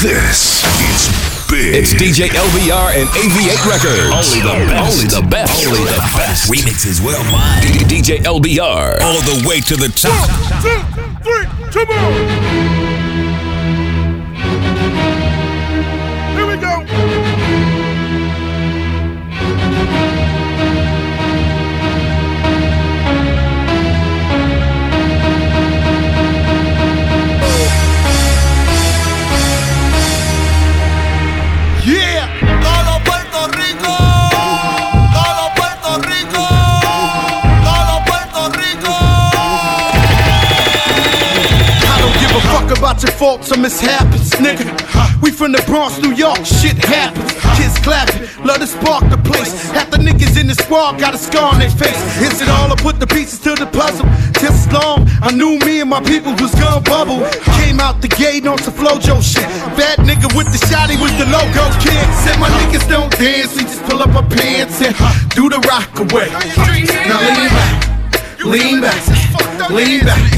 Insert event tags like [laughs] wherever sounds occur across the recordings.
This is big. It's DJ LBR and AV8 Records. Only the best. Only the best. Only the best. Remixes well mine. DJ LBR. All the way to the top. two, three, come on! Here we go. About your faults or mishaps, nigga. We from the Bronx, New York, shit happens. Kids clapping, love to spark the place. Half the niggas in the squad got a scar on their face. Is it all I put the pieces to the puzzle? Just long, I knew me and my people was gonna bubble. Came out the gate on some Flojo shit. Bad nigga with the shotty was the logo kid. Said my niggas don't dance, we just pull up our pants and do the rock away. Now lean back, lean back, lean back.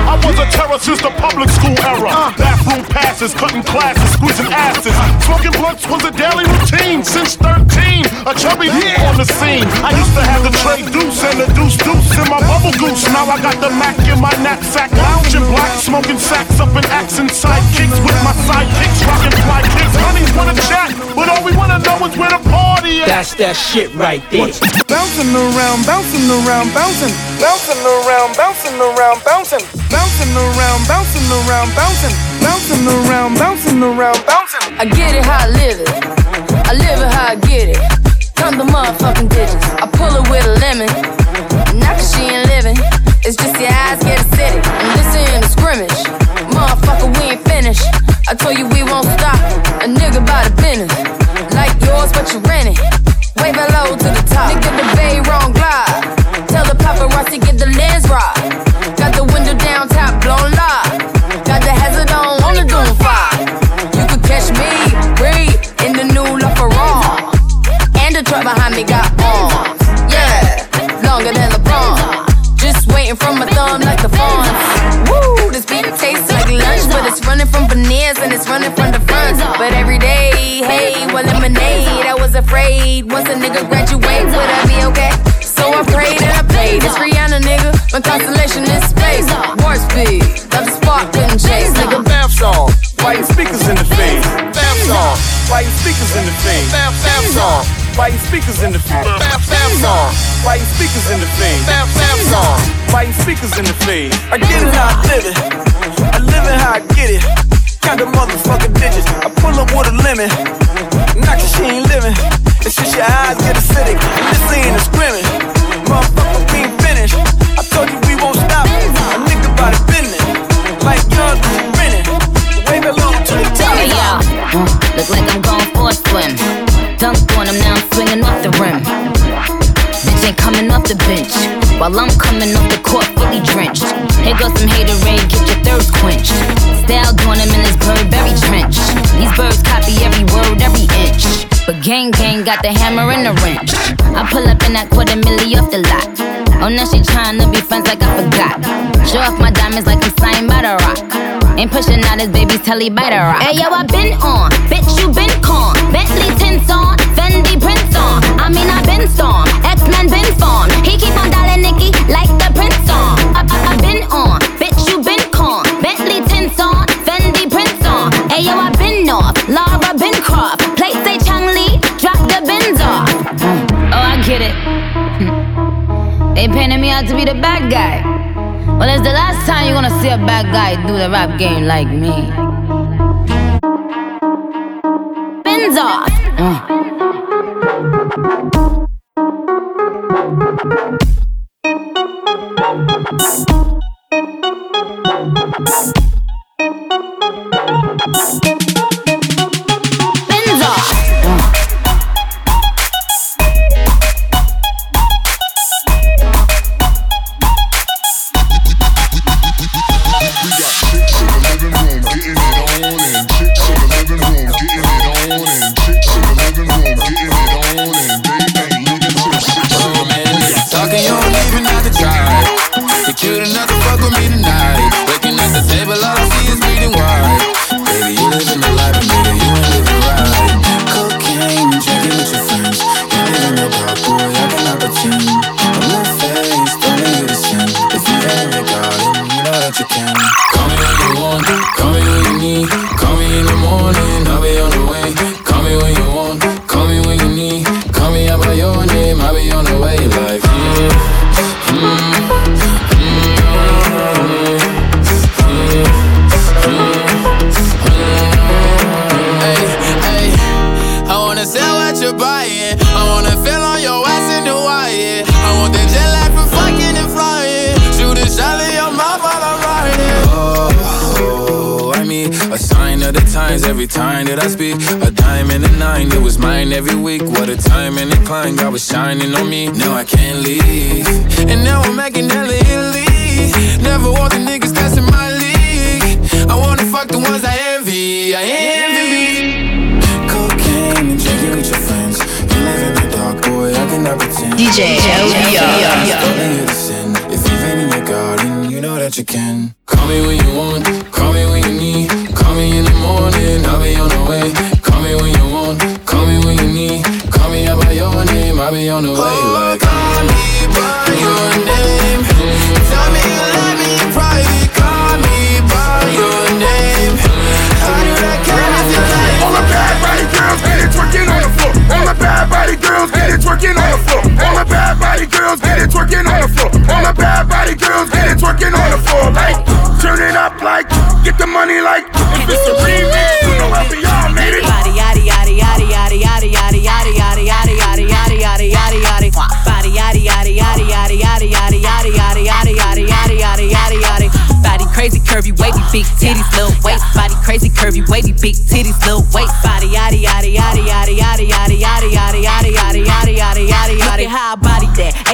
was a terror since the public school era. Bathroom passes, cutting classes, squeezing asses. Smoking blunts was a daily routine since 13. A chubby [laughs] on the scene. I used to have the tray deuce and the deuce deuce in my bubble goose. Now I got the Mac in my knapsack, lounging black, smoking sacks up in accent sidekicks with my sidekicks, rocking fly kids. Honeys wanna chat, but all we wanna know is where the party at. That's that shit right there. Bouncing around, bouncing around, bouncing, bouncing around, bouncing around, bouncing, bouncing around, bouncing around, bouncing, bouncing around, bouncing around, bouncing. I get it how I live it. I live it how I get it. Count the motherfucking digits. I pull it with a lemon. Not cause she ain't living. It's just your eyes get acidic. And this ain't a scrimmage. Motherfucker, we ain't finished. I told you we won't stop. A nigga by the business. Like yours, but you rent it. Wave hello to the top. Hey, lemonade. I was afraid once a nigga graduate, would I be okay? So I prayed and I played. It's Rihanna, nigga. My constellation is space. Warp speed, love the spark, couldn't chase, nigga. Bath song, white speakers in the face. Bath song, white speakers in the face. Bath song, white speakers in the face. Bath song, white speakers in the face. Bath song, white speakers in the face. I get it how I live it. I live it how I get it. Count the motherfucking digits. I pull up with a lemon. Not cause she ain't living. Your eyes get acidic. This ain't a. Motherfucker, we ain't finished. I told you we won't stop. Business. Like young. Wave it low to the top. Hey look like I'm going for a swim. Dunk on him now, I'm swinging off the rim. Bitch ain't coming off the bench. While I'm coming off the court, fully drenched. Here goes some haterade, get your thirst quenched. Style doing him in his Burberry trench. These birds But gang gang got the hammer and the wrench. I pull up in that quarter milli off the lot. Oh, now she tryna be friends like I forgot. Show off my diamonds like I'm signed by the rock. Ain't pushing out his baby's telly by the rock. Hey yo, I been on, bitch you been con. Bentley tints on, Fendi prints on. I mean I been storm, X Men been spawn. He keep on dialing Nicki like the prince on. I, I, I been on, bitch you been con. Bentley tints on, Fendi prints on. Hey yo, I They painted me out to be the bad guy. Well, it's the last time you're gonna see a bad guy do the rap game like me. Bins off. Uh. Every week. What a time and a climb, God was shining on me. Now I can't leave. And now I'm making hella Italy. Never want the niggas that's in my league. I wanna fuck the ones I envy. I envy. Cocaine and drinking with your friends. You live in the dark, boy, I cannot pretend. DJ LBR. Starting to sin. If you've in your garden, you know that you can. On the way. Like, oh, call me by your name. Tell me you love me in private. Call me by your name. How do I care if you like All the bad body girls get it twerking on the floor. All the bad body girls get it twerking on the floor. All the bad body girls get it twerking on the floor. All the bad body girls get it twerking on the floor. Like, turn it up like, get the money like, if it's a remix, you know LBR made it. Curvy wavy big titties little waist Body crazy curvy wavy big titties little waist Body yaddy yaddy yaddy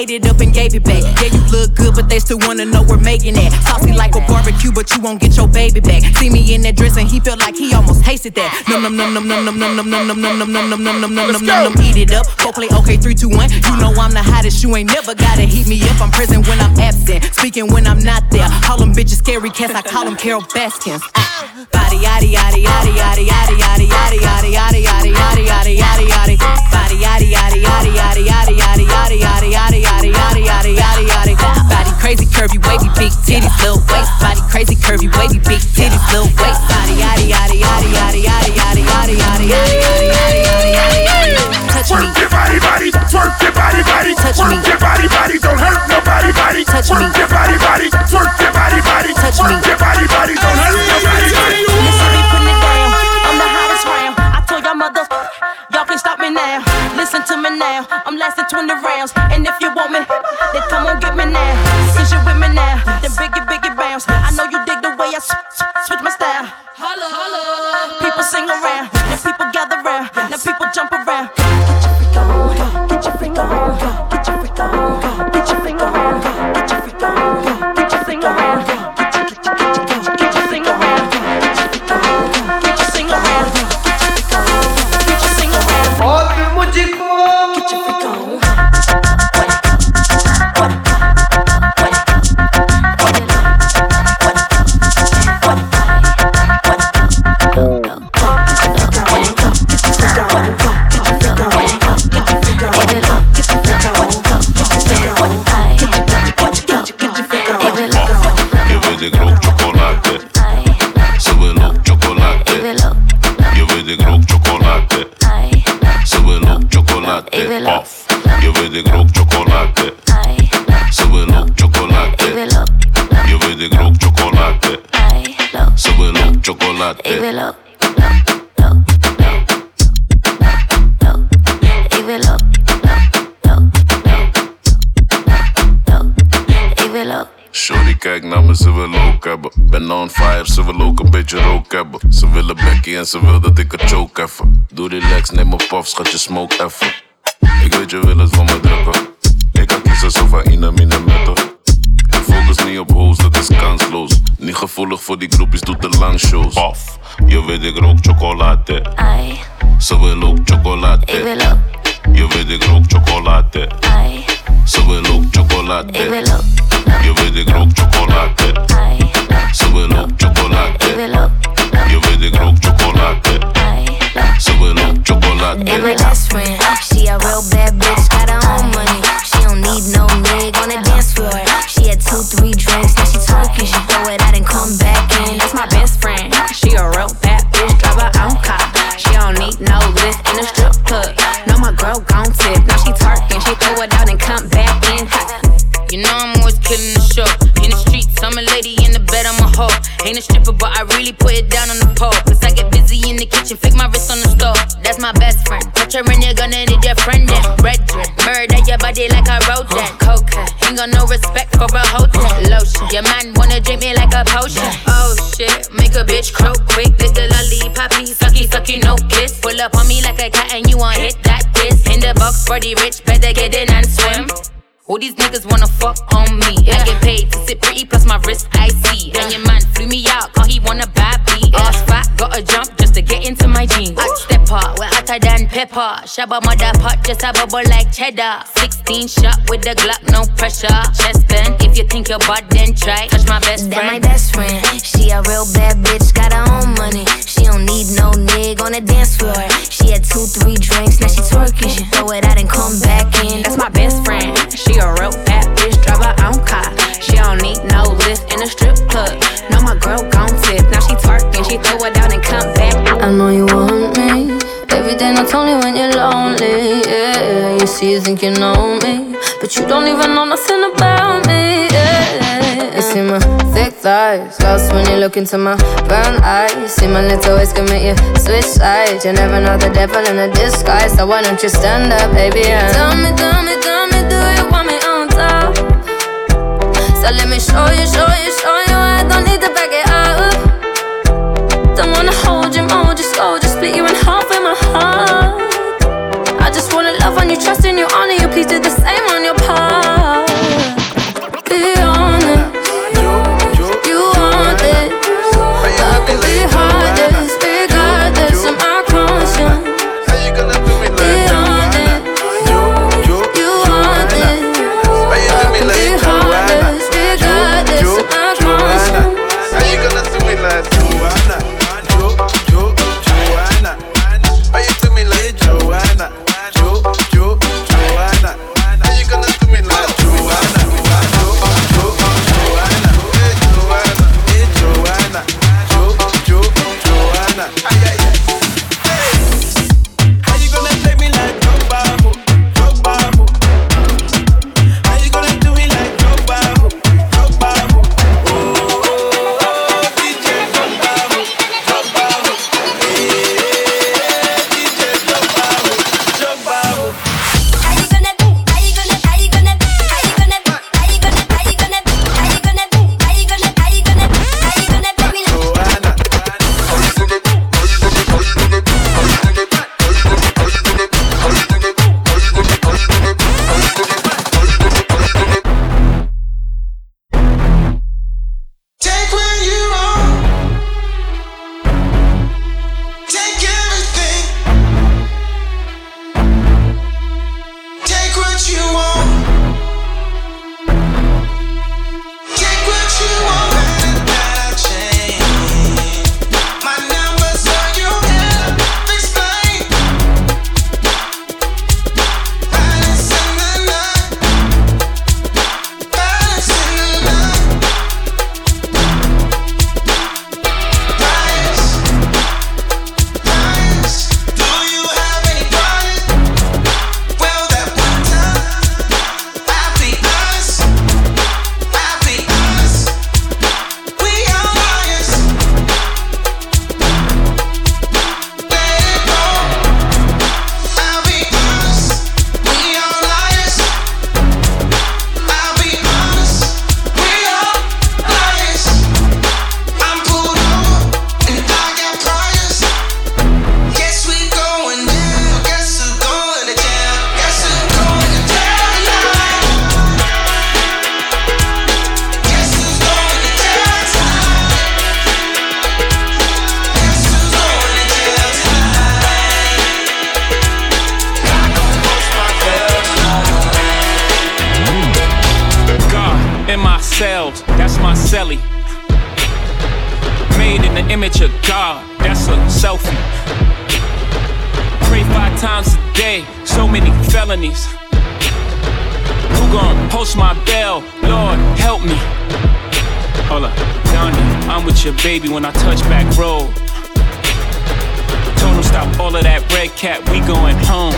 ate it up and gave it back Yeah you look good but they still wanna know we're making that Saucy like a barbecue but you won't get your baby back See me in that dress and he felt like he almost tasted that Num num num num num num num num num num num num num num num num num num eat it up play okay three two one you know I'm the hottest you ain't never gotta heat me up I'm present when I'm absent speaking when I'm not there call them bitches scary cats I call them Carol Baskins Ah. body yaddy yaddy yaddy yaddy yaddy yaddy yaddy yaddy yaddy yaddy yaddy yaddy yaddy yaddy body yaddy yaddy yaddy yaddy yaddy yaddy yaddy yaddy yaddy yaddy yaddy yaddy yaddy yaddy body crazy curvy wavy big titties little waist body crazy curvy wavy big titties little waist body yaddy yaddy yaddy yaddy yaddy yaddy yaddy yaddy yaddy yaddy yaddy yaddy yaddy touch me Twerk your body, body, twerk your body, body, Touch me. your body, body, don't hurt nobody, body, Touch me. your body, body, twerk your body, body, Touch me. your body, body, don't hurt nobody, body. Listen to me now. I'm lasting 20 rounds. And if you want me, then come on get me now. Since you're with me now, then biggie, biggie bounce. I know you dig the way I sw- sw- switch my style. Holla, holla. People sing around, then people gather round, now people jump around. Ook chocolade. Of. Je wil ik rook chocolade. Ze wil ook chocolade. Je wil ik rook chocolade. Ze wil ook chocolade. Shorty kijk naar me, ze wil ook hebben. Ben on fire, ze wil ook een beetje rook hebben. Ze willen bekkie en ze wil dat ik het choke even. Doe relax, neem een puff, schat je smoke even. Ik weet je wil het van me drukken. Ik kan kiezen zo van in meter. Ik focus niet op hoes, dat is kansloos. Niet gevoelig voor die groepjes, doe te lang shows. Of, je weet ik rook chocolade. Ze wil ook chocolade. Je weet ik rook chocolade. Ze wil ook chocolade. Je weet ik rook chocolade. Ze wil ook chocolade. Je weet ik rook chocolade. Ze wil ook. And my best friend, she a real bad bitch, got her own money. She don't need no nigga on the dance floor. She had two, three drinks, now she talking. She throw it out and come back in. That's my best friend. She a real bad bitch, drive her own car. She don't need no lift in a strip club. No, my girl gon' tip. Now she twerking, she throw it out and come back in. You know I'm always killing the show. Pole. Ain't a stripper, but I really put it down on the pole. Cause I get busy in the kitchen, flick my wrist on the stove. That's my best friend. Touch her and you're gonna need your friend then. Red drink, murder your body like a rodent. Cocaine, ain't got no respect for a hotel. Lotion, your man wanna drink me like a potion. Oh shit, make a bitch croak quick. Lick the lollipop, sucky, sucky, no kiss. Pull up on me like a cat and you want hit that kiss. In the box the rich, better get in and swim. All these niggas wanna fuck on me. I get paid to sit pretty, plus my wrist I see. And your man flew me out, cause he wanna bad beat. Uh. Ass fat, gotta jump just to get into my jeans. I step up, we're hotter than pepper. Shabba mother pot, just a bubble like cheddar. 16 shot with the Glock, no pressure. Chest bend, if you think you're bad, then try. Touch my best That friend. my best friend. She a real bad bitch, got her own money. She don't need no nigga on the dance floor. She had two, three drinks, now she twerking. She throw it out and come back in. That's my best friend. She a real bad bitch, drive her own car. She don't need no lift in a strip club. No, my girl gon' tip. Now she twerking, she throw it out and come back. I know you want only when you're lonely. Yeah, you see, you think you know me. But you don't even know nothing about me. Yeah, you see my thick thighs. Lost when you look into my brown eyes. See my little ways make you switch sides. You never know the devil in a disguise. So why don't you stand up, baby? And tell me, tell me, tell me, do you want me on top? So let me show you, show you, show you. I don't need to back it up. Don't wanna hold you, mold you slow, just split you in half with my heart. Wanna love on you, trust in you, honor you. Please do the same to God, that's a selfie. Pray five times a day, so many felonies. Who gon' post my bell? Lord, help me. Hold up, Donnie, I'm with your baby when I touch back road. Told him stop all of that red cat, we going home.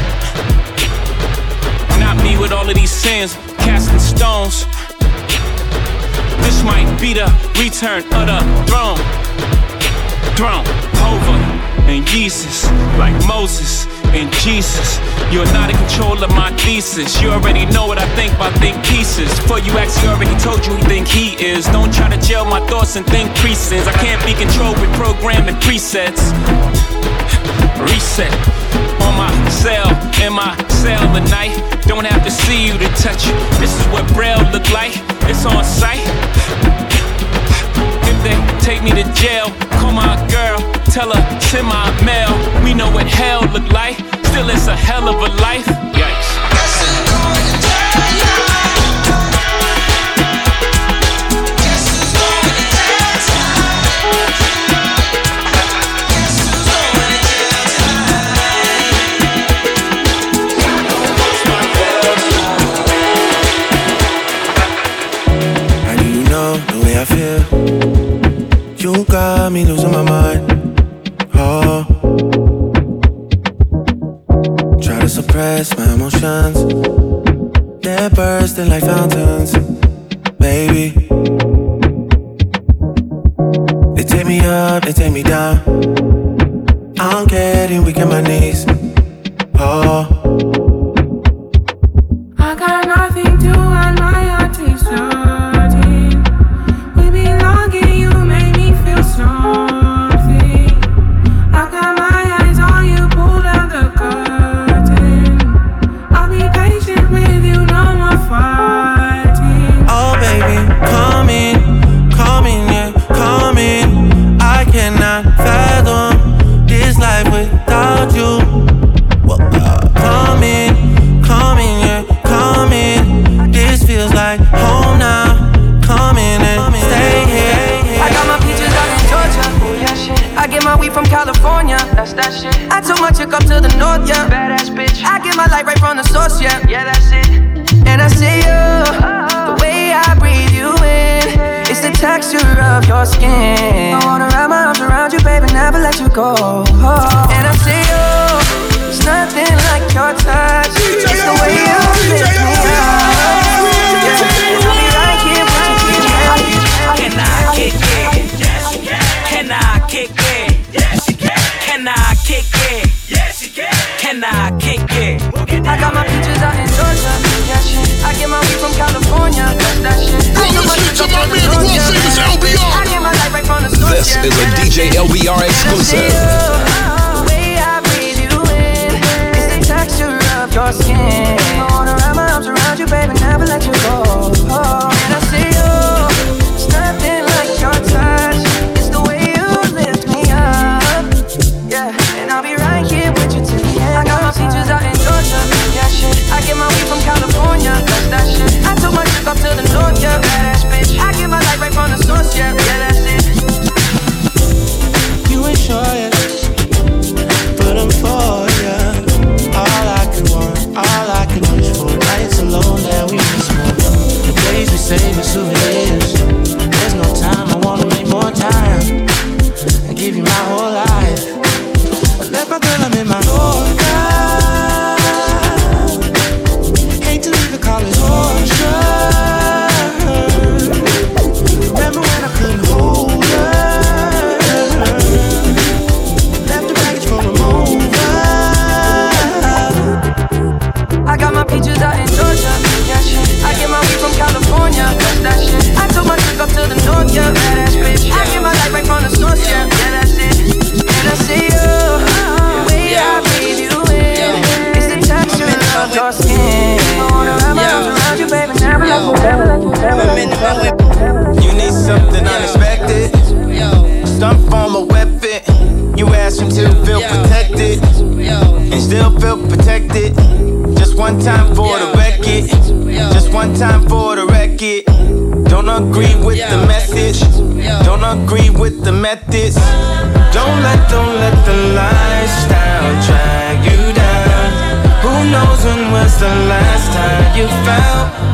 Not me with all of these sins, casting stones. This might be the return of the throne throne. Over and Jesus, like Moses and Jesus. You're not in control of my thesis. You already know what I think I think pieces. For you actually already told you who think he is. Don't try to jail my thoughts and think precincts. I can't be controlled with programming presets. Reset on my cell, in my cell tonight. night. Don't have to see you to touch you. This is what Braille look like. It's on sight anything, take me to jail. Call my girl, tell her, send my mail. We know what hell look like, still it's a hell of a life. Yeah. me losing my mind. Oh. Try to suppress my emotions. They're bursting like fountains. methods. Don't let, don't let the lifestyle drag you down. Who knows when was the last time you felt?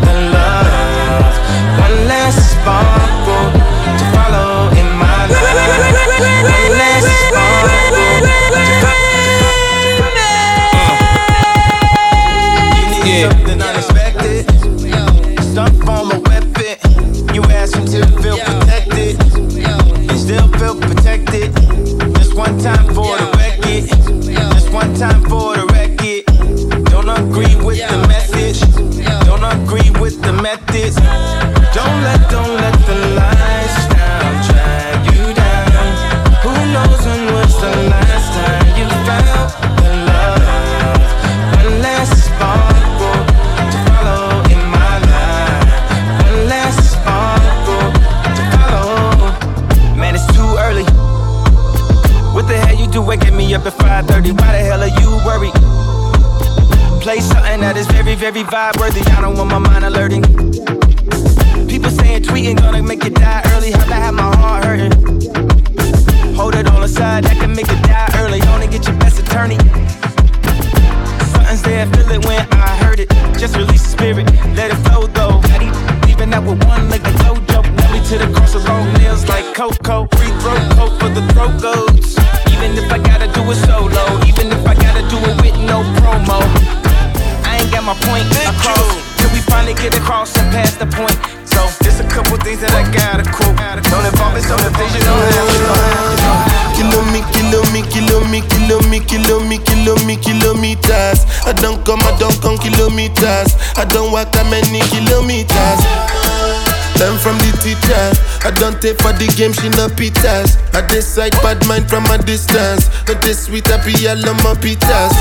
For the game, she no pitas. I decide bad mind from a distance. Not this sweet, I be all on my pitas.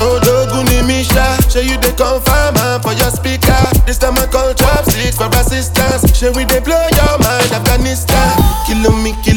Oh, Doguni Misha, show you the confirm for your speaker. This time I call chopstick for assistance. Show we they blow your mind, Afghanistan. Kilo me,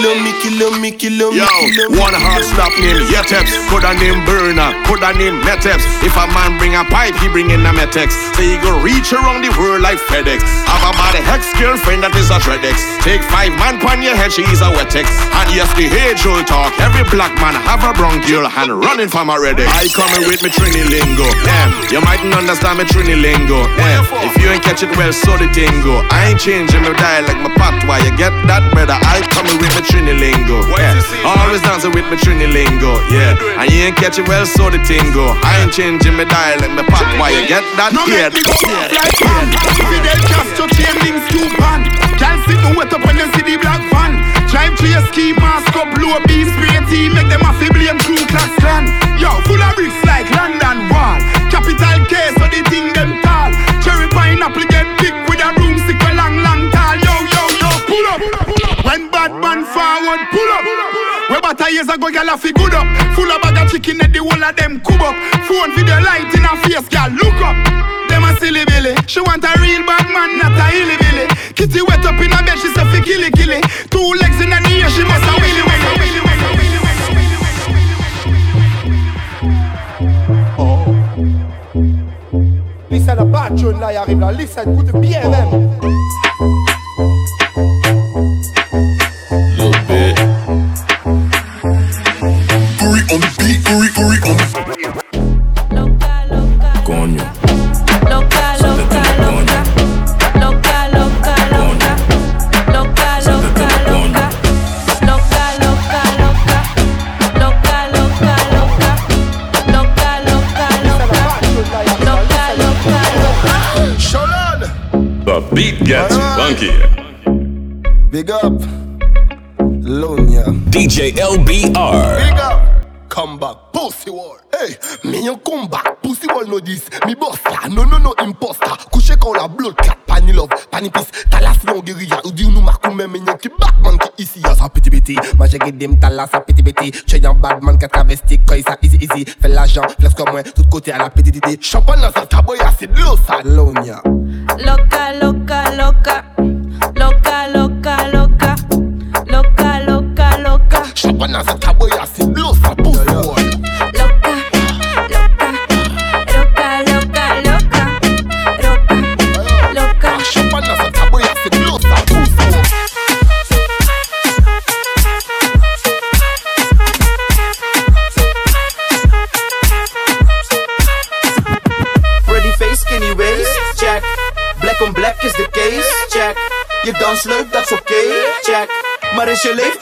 kilo me, kilo me, kilo me, kilo Yo, one hard stop name Yeteps, could a name Burner, could a name Meteps. If a man bring a pipe, he bring in a Metex. So he go reach around the world like FedEx. Have a bad ex girlfriend that is a Dreadex. Take five man pon your head, she is a Wetex. And yes, the age old talk. Every black man have a bronchial and running from a Redex. I coming with me Trini lingo. Yeah, you mightn't understand me Trini lingo. Yeah, if you ain't catch it well, so the tingo. I ain't changing my dialect, my patois. You get that, brother? I coming with me Trini lingo. Yeah, always dancing with me Trini lingo. Yeah, and you ain't catching well, so the tingo. I ain't changing my dialect, my Why You get that? No Yeah, go like pan. Fidel Castro chain links two pan. Can't sit no wet up when them see the black van. Drive to your ski mask up low B spray team Make them a blame Ku Klux Klan. Yo, full of bricks like London Wall. Capital K so the thing them forward, pull up. About a years ago, good up. Full of bag of chicken at the whole of them cub up. Phone video light in her face, gyal look up. Them a She want a real bad man, not a hilly billy Kitty wet up in her killy Two legs in she must tune là, là. Listen, bien même. easy easy. Fais l'argent, flex comme moi, tout côté à la PDD Champagne dans un cowboy, c'est de l'eau ça socially.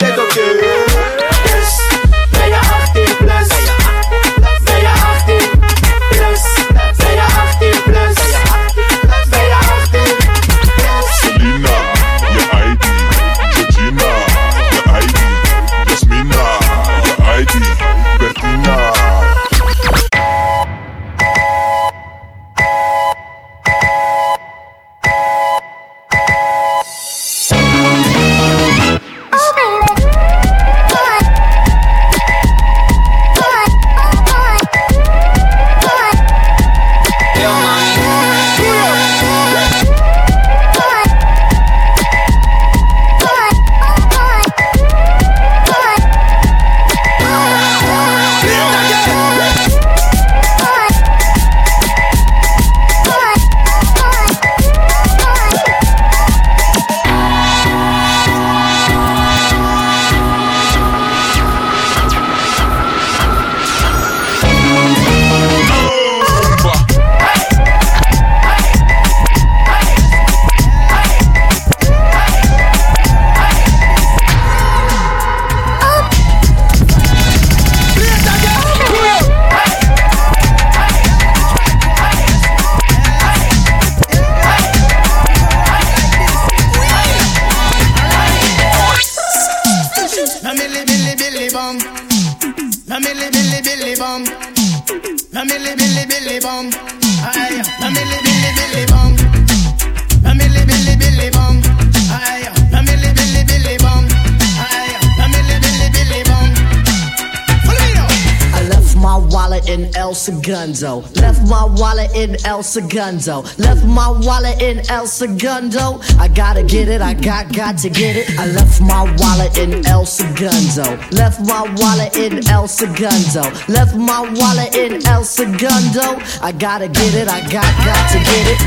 Segundo. Left my wallet in El Segundo. I gotta get it, I got got to get it. I left my wallet in El Segundo. Left my wallet in El Segundo. Left my wallet in El Segundo. I gotta get it, I got got to get it.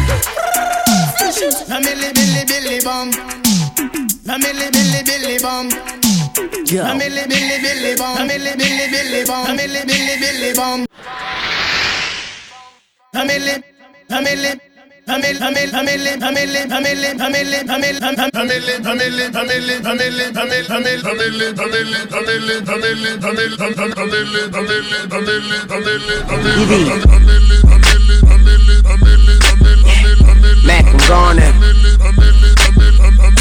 A milli billy billy bum. A milli billy billy bum. Yo. A milli billy billy bum. A milli billy billy bum. A milli billy billy bum. A milli, Mac, I'm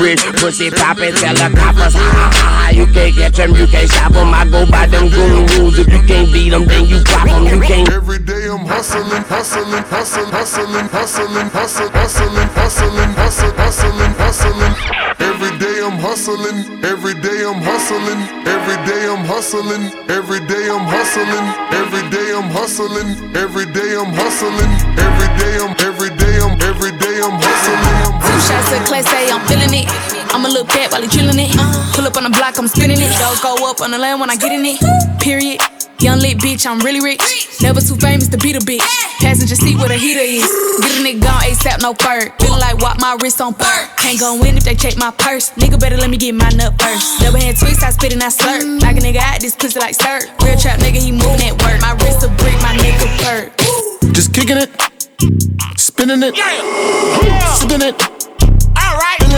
bridge. Pussy ha ha. You can't catch them, you can't stop them. I go by them goon rules. If you can't beat them, then you drop them. You can't. Every day I'm hustling, hustling, hustling, hustling, hustling, hustling, hustling, hustling, hustling, hustling, hustling. Every day I'm hustling, every day I'm hustling, every day I'm hustling, every day I'm hustling, every day I'm hustling, every day I'm hustling, every day I'm every day I'm every day I'm hustling. Two shots of class A, I'm feeling it. I'ma look back while he drilling it. Pull up on the block, I'm spinning it. Don't go up on the land when I get in it. Period. Young lit bitch, I'm really rich. Never too famous to beat a bitch. Passenger seat where the heater is. Get a nigga gone ASAP, no fur. Feeling like walk my wrist on fur. Can't go in if they check my purse. Nigga better let me get my nut first. Double hand twist, I spit and I slurp. Like a nigga out this pussy like stir. Real trap nigga, he moving at work. My wrist a brick, my neck a perk. Just kicking it, spinning it, sipping it,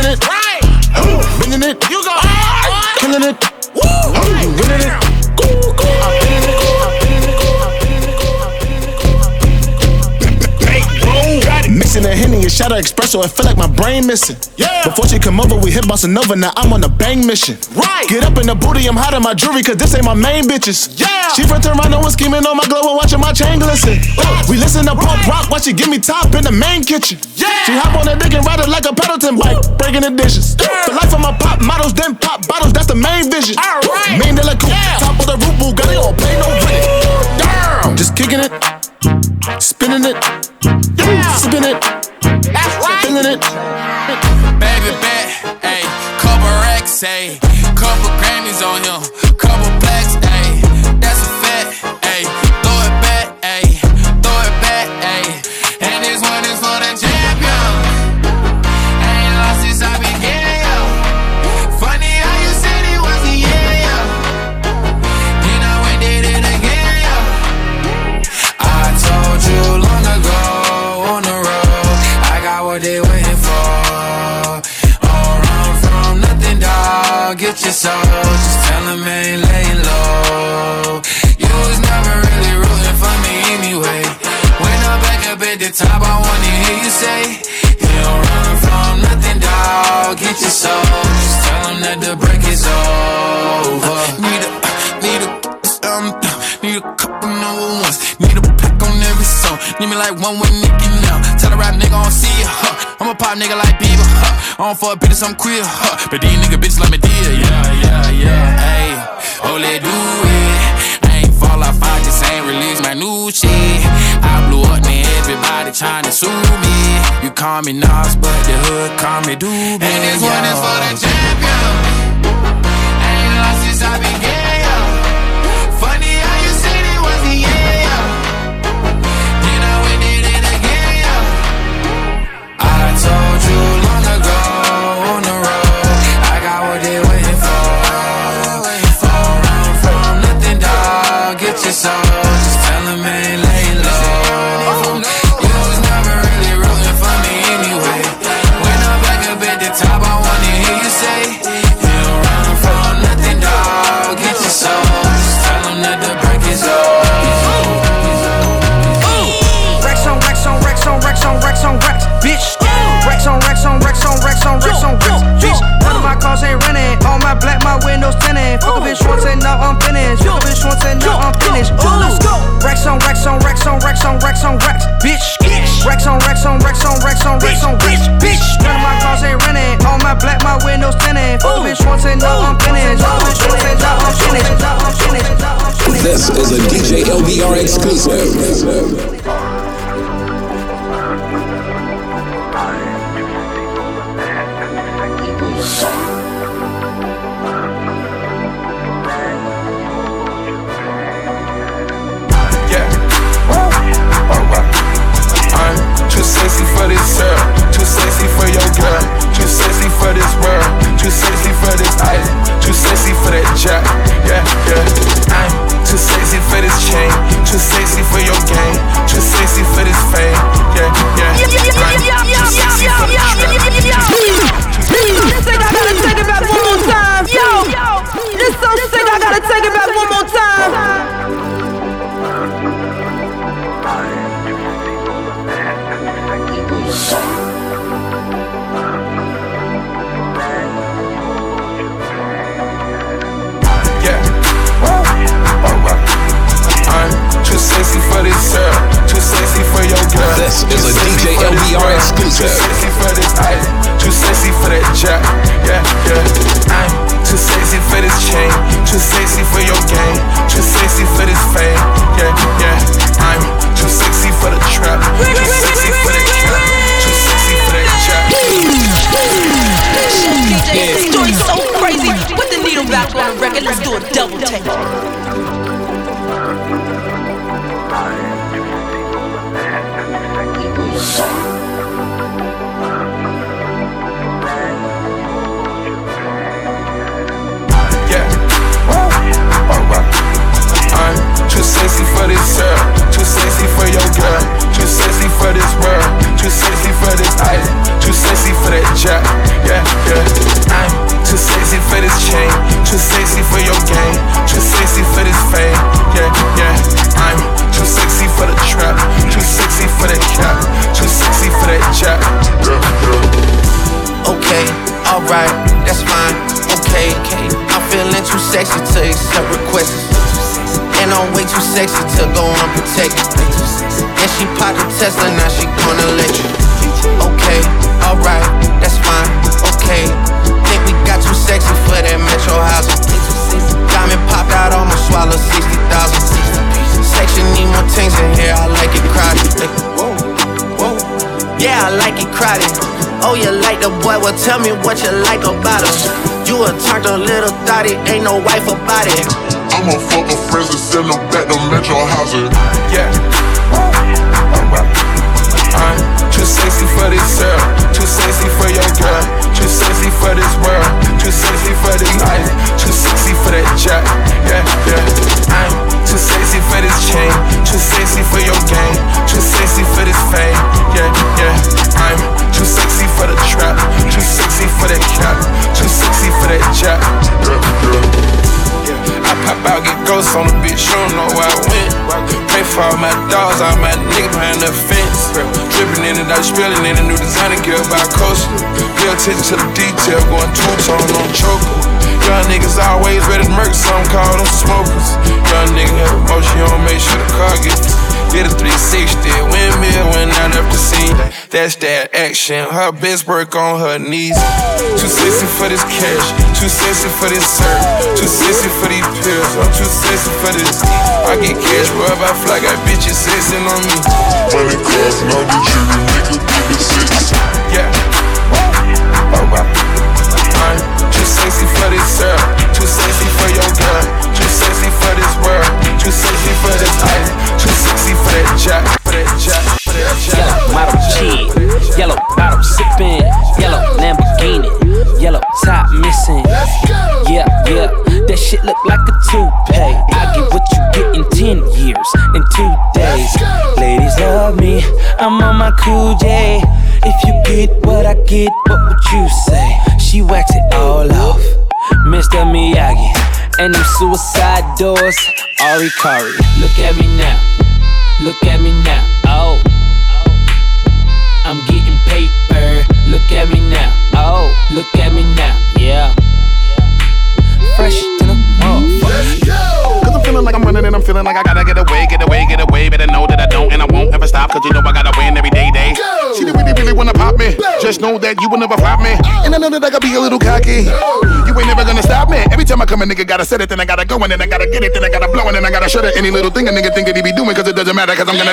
Alright, it, right. bringing it, You go. killing it, Woo. Mixing a henny and shot of espresso, I feel like my brain missing. Yeah. Before she come over, we hit bossa nova. Now I'm on a bang mission. Right. Get up in the booty, I'm hot in my jewelry, cause this ain't my main bitches. Yeah. She from Toronto and scheming on my glow and watching my chain glisten. We listen to punk rock while she give me top in the main kitchen. Yeah. She hop on that dick and ride it like a Peloton bike, breaking the dishes. The life of my pop models, then pop bottles, that's the main vision. Alright. Main de la coupe, Yeah. top of the roof, Bugatti, don't pay no rent. Damn. Just kicking it, spinning it, Yeah. sipping it, That's right. feeling it. Baby bet, ayy, couple racks, ayy, couple Grammys on him, couple blacks, ayy, that's a fact, ayy, top, I wanna hear you say, You don't run from nothing, dog. Get your soul, just tell them that the break is over. Need a, need a, um, need a couple number ones. Need a pack on every song. Need me like one with Nicki now. Tell a rap nigga I don't see ya, huh? I'm a pop nigga like Bieber, huh? I don't fuck bitches, I'm queer, huh? But these nigga bitches like me dear, yeah, yeah, yeah. Hey, oh, let do it. I ain't fall off, I just ain't release my new shit. I blew up, man, everybody trying to sue me. You call me Nas, but the hood call me Doobie. And this one is for the champion. Ain't lost since I began, racks on racks, bitch. Racks on racks on racks on racks on racks on racks, bitch. None of my cars ain't rented. All my black, my windows tinted. Fuck bitch once and now I'm finished. Fuck bitch once and now I'm finished. This is a DJ LBR exclusive. Sexy for this girl. Too sexy for your girl. I'm way too sexy to go unprotected. And she popped a Tesla, now she gonna let you. Okay, alright, that's fine. Okay, think we got too sexy for that metro housing. Diamond popped out, almost swallowed 60,000. Section need more things in here, I like it crowded. Yeah, I like it crowded. Oh, you like the boy? Well, tell me what you like about him. You a turned a little thotty, ain't no wife about it. I'ma fuck her friends and send them back to Metro Housing. Yeah. I'm too sexy for this girl. Too sexy for your girl. Too sexy for this world. Too sexy for this ice. Too sexy for that jack. Yeah, yeah. I'm too sexy for this chain. Too sexy for your game. Too sexy for this fame. Yeah, yeah. I'm too sexy for the trap. Too sexy for that cap. Too sexy for that jack. Yeah, yeah. I pop out, get ghosts on the bitch, you don't know where I went. Pray for all my dogs, all my niggas behind the fence. Dripping in and out, spilling in a new designer gear by coast. Pay attention to the detail, going two tone on choker. Young niggas always ready to murk, some call them smokers. Young nigga have emotion, you don't make sure the car gets. Did a 360, windmill when I left the scene. That's that action. Her best work on her knees. Too sexy for this cash, too sexy for this serve, too sexy for these pills. I'm too sexy for this. I get cash wherever I fly, got bitches sexing on me. Money cars, now the jury nigga give it six. Yeah. Oh, Alright. I'm too sexy for this girl, too sexy for your girl, too sexy for this world, too sexy for this ice, too sexy for that jack, for that jack, for that jack. Yellow model chick, yellow bottle sipping, yellow Lamborghini, yellow top missing. Yeah, yeah, that shit look like a toupee. I get what you get in 10 years, in two days. Ladies love me, I'm on my cool J. If you get what I get, what would you say? She wax it all off, Mr. Miyagi. And them suicide doors, Ari Kari. Look at me now, look at me now. Oh. I'm getting paper. Look at me now. Oh, look at me now. Yeah. Fresh to the motherfucker. Cause I'm feeling like I'm running and I'm feeling like I gotta get away, get away, get away. Better know that I don't and I won't ever stop. Cause you know I gotta win every day, day. She didn't really, really wanna pop me. Just know that you will never flop me. And I know that I gotta be a little cocky. You ain't never gonna stop me. Every time I come, a nigga gotta set it, then I gotta go, and then I gotta get it, then I gotta blow, and then I gotta shut it. Any little thing a nigga think that he be doing, cause it doesn't matter, cause I'm gonna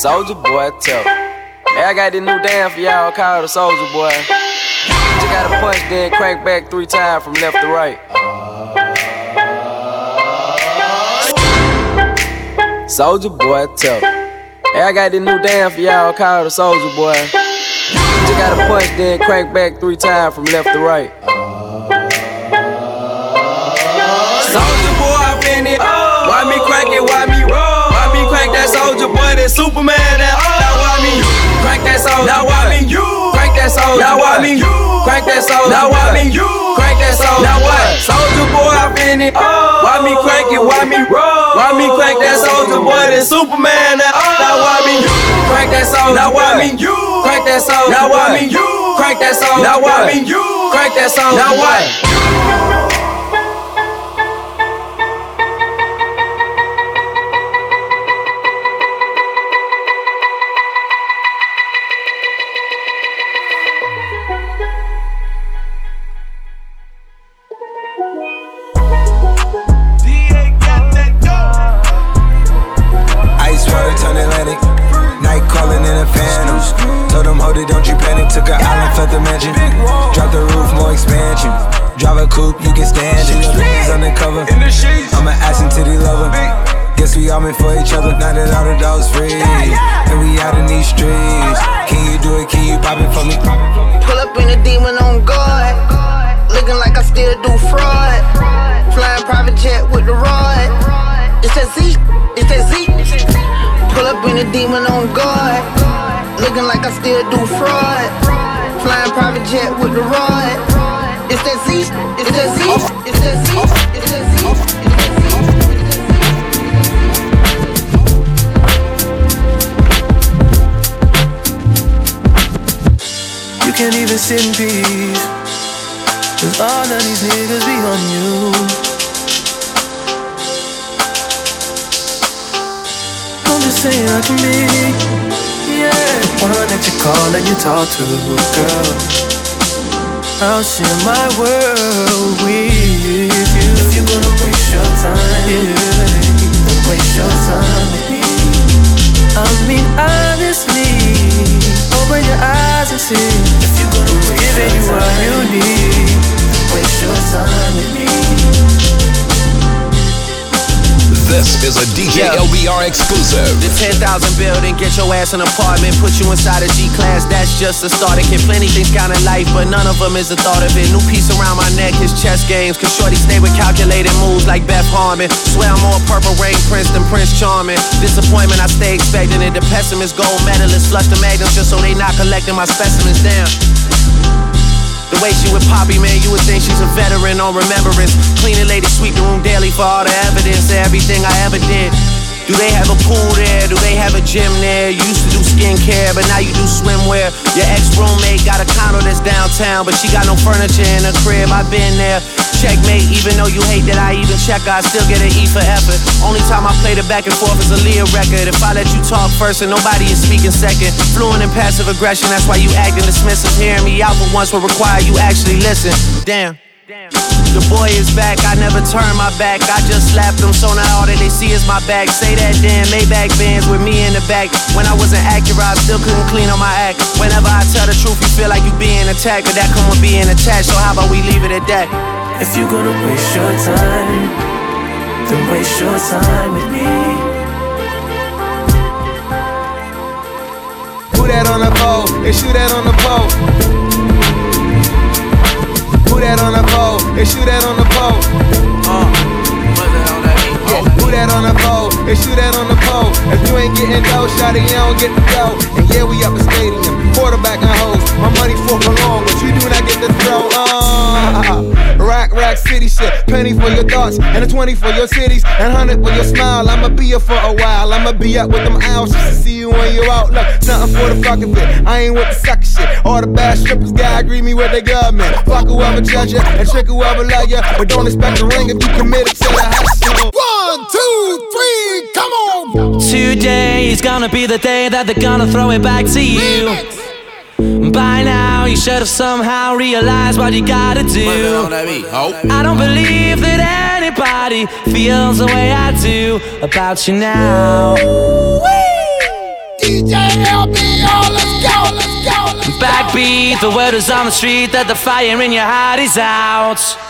Soldier boy, tell. Hey, I got this new dance for y'all called the Soldier Boy. You gotta punch, then crank back three times from left to right. Soldier boy, tell. Hey, I got this new dance for y'all called the Soldier Boy. You gotta punch, then crank back three times from left to right. Soldier boy, I been it. Why me crank it? Why me roll? Why me crank that soldier boy? That Superman? That now why me crank that soldier? Now why me you that soldier? Now why me crank that soldier? Now why me you crank that soldier? Now what? Soldier boy, I been it. Why me crank it? Why me roll? Why me crank that soldier boy? That Superman? That now why me you crank that soldier? Now why me you crank that soldier? Now why me you crank that soldier? Now why me you crank that soldier? Now what? Guess we all meant for each other. Now that all the dogs free. And we out in these streets. Can you do it? Can you pop it for me? Pull up in a demon on guard. Looking like I still do fraud. Flying private jet with the rod. It's that Z, it's that Z. Pull up in a demon on guard. Looking like I still do fraud. Flying private jet with the rod. It's that Z, it's that Z, it's that Z, Sit in peace. Cause all of these niggas be on you. I'm just saying I can be, yeah. One that you call and you talk to, girl. I'll share my world with you. If you're gonna waste your time, yeah, waste your time with me. I mean, honestly, open your eyes and see. If you're gonna waste giving you what you need, waste your time with me. This is a DJ LBR exclusive. The 10,000 building, get your ass an apartment, put you inside a G class, that's just a start. It can plenty things count in life, but none of them is the thought of it. New piece around my neck is chess games, cause Shorty stay with calculated moves like Beth Harmon. Swear I'm more purple rain prince than Prince Charming. Disappointment, I stay expecting it. The pessimist, gold medalist, flush the magnums just so they not collecting my specimens down. The way she with Poppy, man, you would think she's a veteran on remembrance. Cleaning lady, sweep the room daily for all the evidence of everything I ever did. Do they have a pool there? Do they have a gym there? You used to do skincare, but now you do swimwear. Your ex roommate got a condo that's downtown, but she got no furniture in her crib. I've been there. Checkmate, even though you hate that I even check, I still get an E for effort. Only time I play the back and forth is a Leah record. If I let you talk first and nobody is speaking second, fluent in passive aggression, that's why you acting dismissive. Hearing me out for once will require you actually listen. Damn. The boy is back, I never turn my back. I just slapped them, so now all that they see is my back. Say that damn Maybach bands with me in the back. When I wasn't accurate, I still couldn't clean on my act. Whenever I tell the truth, you feel like you being attacked, but that come with being attached. So how about we leave it at that? If you're gonna waste your time, then waste your time with me. Put that on the pole and shoot that on the pole. Put that on the pole and shoot that on the pole. Uh, put that on the pole and shoot that on the pole. If you ain't getting dough, shot you don't get the dough. And yeah, we up a stadium, quarterback and hoes. My money for long, but you do not get the throw. Uh, [laughs] rock, rock city shit. Penny for your thoughts and a 20 for your cities and 100 for your smile. I'ma be here for a while. I'ma be up with them owls just to see you when you're out. Look, nothing for the fucking bit. I ain't with the sucker shit. All the bad strippers gotta agree me with their government. Fuck whoever judge you and trick whoever love you. But don't expect a ring if you committed to the hustle. One, two, three, come on. Today is gonna be the day that they're gonna throw it back to you. By now, you should have somehow realized what you gotta do. I don't believe that anybody feels the way I do about you now. DJ LBR, oh, let's go, let's go, let's go. Backbeat, the word is on the street that the fire in your heart is out.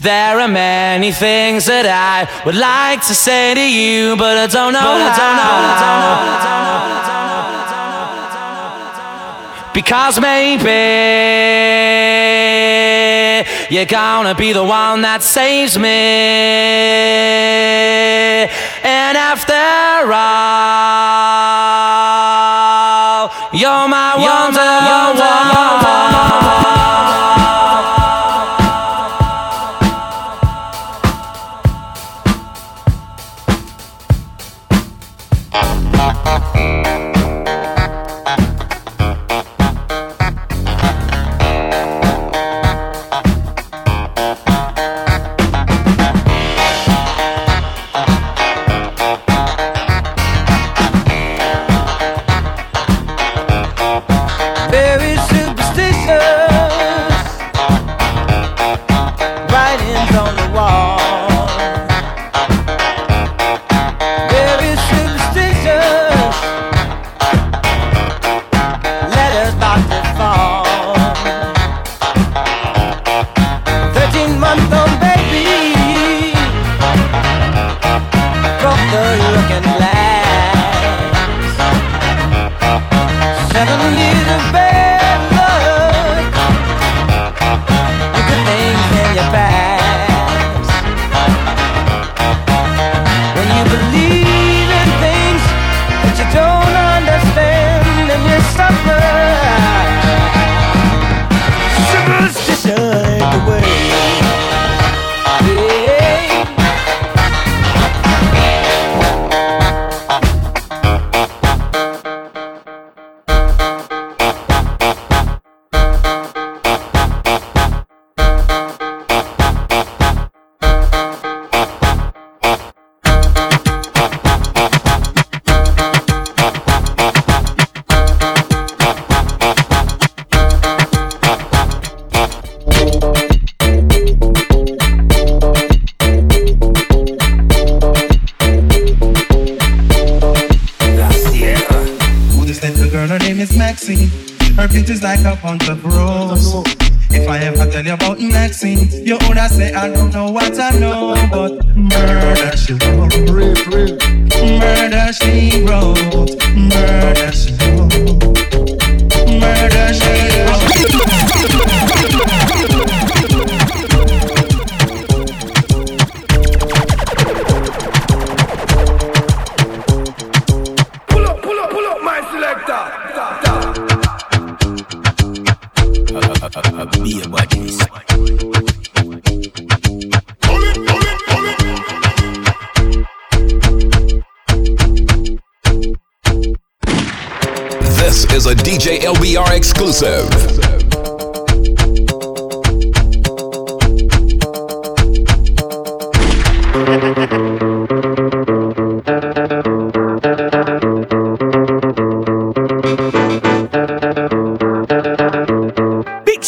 There are many things that I would like to say to you, but I don't know But I don't know, how. Because maybe you're gonna be the one that saves me. And after all, you're my Very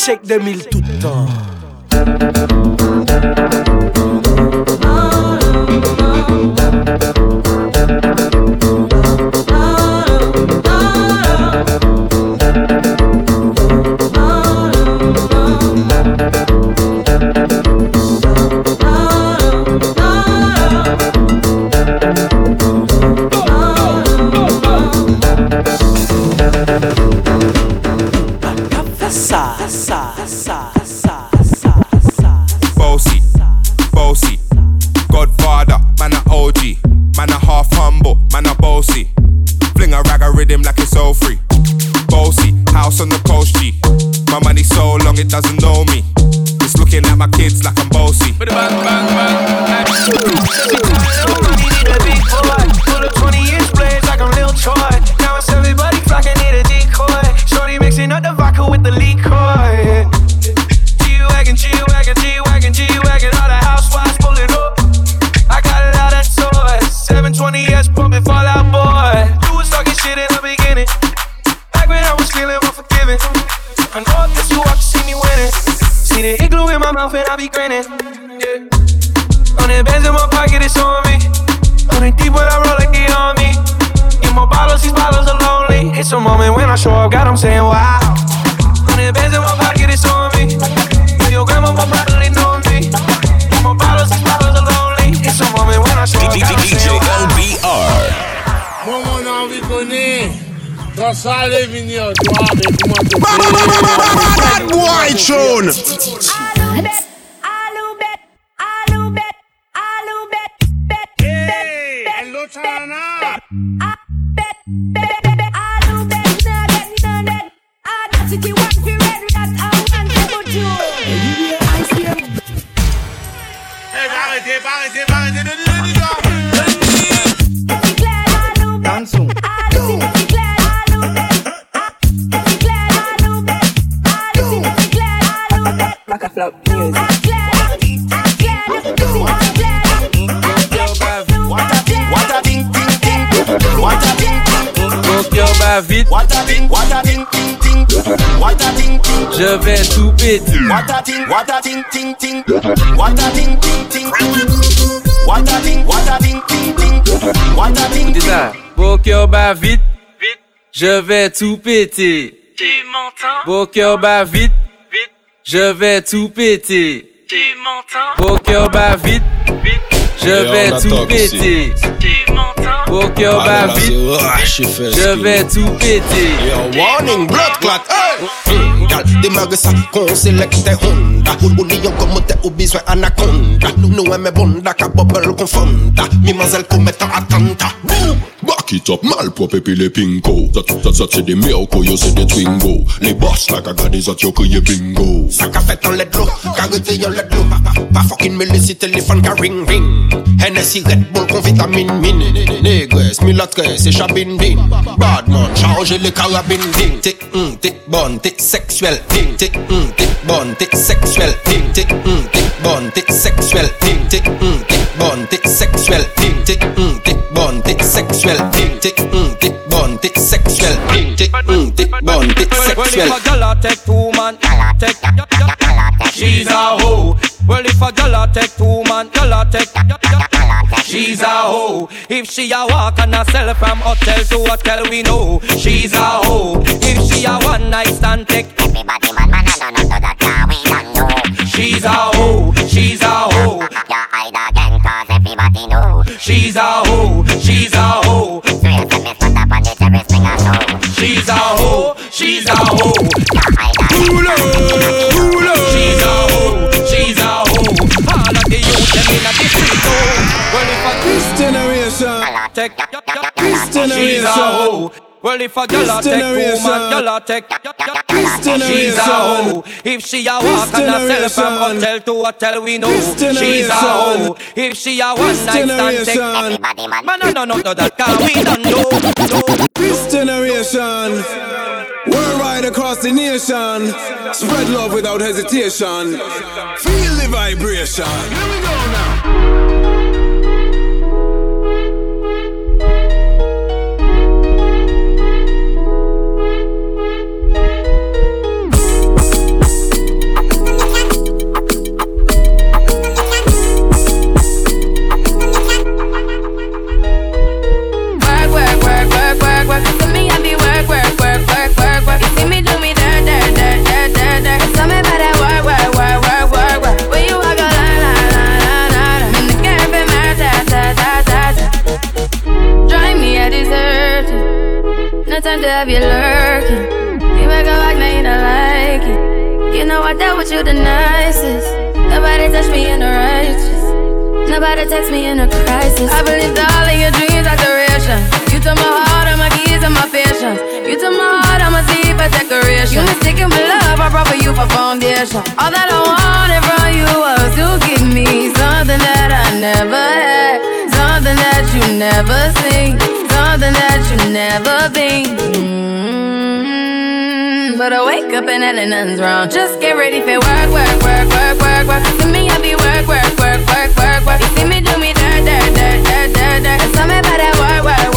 Chek 2000 toutan Hey, hello, What a what a vite. Je vais tout péter. Tu m'entends? Vite. Je vais tout péter. Tu m'entends? Vite. Je vais tout péter. Mon cœur bat vite. Je vais tout péter. Warning, blood clot! Mm, démarre ça, qu'on sélecte Honda. Ou lion comme t'es au besoin anaconda. Nous aimons bonda, ka bubble confonda. Mimazelle commet attentat. Back it up, malpropre puis les pinko. Ça, ça, ça c'est des miracles, yo c'est des twingo Les boss la gaga des autres, yo crié bingo. Ça qu'a fait en let l'eau, carité yon let l'eau Pas fucking mêlé si téléphone ka ring ring. Hennessy Red Bull con vitamine mine. Négresse, mulâtresse et chabine din. Badman, chargez les carabines ding T'es hum, t'es bonne, t'es sexuelle ding T'es hum, t'es bonne, t'es sexuelle ding T'es hum, t'es bonne, t'es sexuelle ding T'es hum, t'es bonne, t'es sexuelle ding T'es hum, t'es bonne, t'es sexuelle ding T'es hum, mm, t'es bonne, t'es sexuelle ding T'es hum, mm, t'es bonne, t'es Well, if a girl a take two man, take she's a hoe. Well, if a girl a take two man, girl a take she's a hoe. If she a walk and a sell from hotel to hotel, we know she's a hoe. If she a one night stand, take everybody man man I don't know that we don't know. She's a hoe, she's a hoe. She's a hoe, she's a hoe. She's a hoe, she's a hoe. Pull up, pull up. She's a hoe, she's a hoe. All of the youth them inna the street oh. Well if a This generation. take This she's a generation. Hoe. Well if a girl a This take woman, girl a take This she's a generation. hoe. If she a walk and a sell from generation. hotel to hotel, we know This she's a generation. hoe. If she a one night stand, take generation. everybody man. Man I don't know that 'cause we don't know. This generation. celebration. Worldwide across the nation. Spread love without hesitation. Feel the vibration. Here we go now. Time to have you lurking. You make a like, now you don't like it. You know I dealt with you the nicest. Nobody touched me in the righteous. Nobody text me in a crisis. I believed all of your dreams are duration. You took my heart, all my keys, and my patience. You took my heart, I'm a see for decoration. You mistaken for love, I brought for you for foundation. All that I wanted from you was to give me something that I never had, something that you never seen something that you never been. Mm-hmm. But I wake up and hell nothing's wrong. Just get ready for work, work, work, work, work, work. To me, I be work, work, work, work, work, work. You see me do me dirt, dirt, dirt, dirt, dirt, dirt. Tell me about that work, work,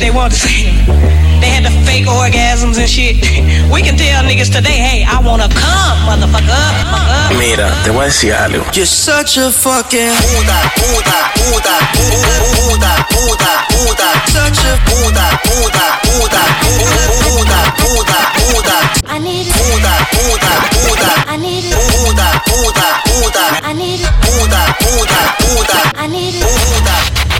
shit they wanted to say. They had the fake orgasms and shit. We can tell niggas today, hey, I wanna come, motherfucker. Mira, te voy a decir algo. You're such a fucking puta, puta, puta, puta, puta, puta, such a puta, puta, puta, puta, puta, puta. I need it. Puta, puta, puta. I need it. Puta, puta, puta. I need it. Puta, puta, puta. I need it. Puta.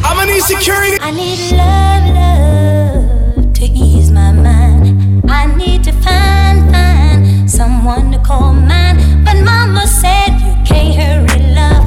I'ma need security. I need love, love to ease my mind. I need to find, find someone to call mine. But mama said you can't hurry love.